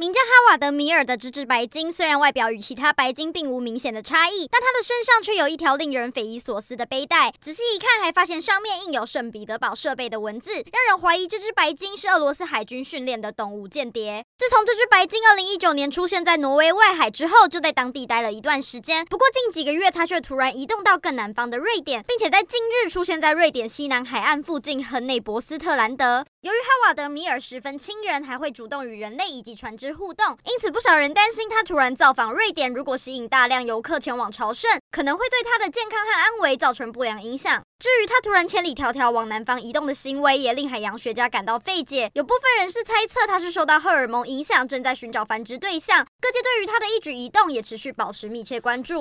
名叫哈瓦德米尔的这只白鲸，虽然外表与其他白鲸并无明显的差异，但它的身上却有一条令人匪夷所思的背带。仔细一看，还发现上面印有圣彼得堡设备的文字，让人怀疑这只白鲸是俄罗斯海军训练的动物间谍。自从这只白鲸二零一九年出现在挪威外海之后，就在当地待了一段时间。不过近几个月，它却突然移动到更南方的瑞典，并且在近日出现在瑞典西南海岸附近亨内博斯特兰德。由于哈瓦德米尔十分亲人，还会主动与人类以及船只互动，因此不少人担心他突然造访瑞典，如果吸引大量游客前往朝圣，可能会对他的健康和安危造成不良影响。至于他突然千里迢迢往南方移动的行为，也令海洋学家感到费解。有部分人士猜测他是受到荷尔蒙影响，正在寻找繁殖对象。各界对于他的一举一动也持续保持密切关注。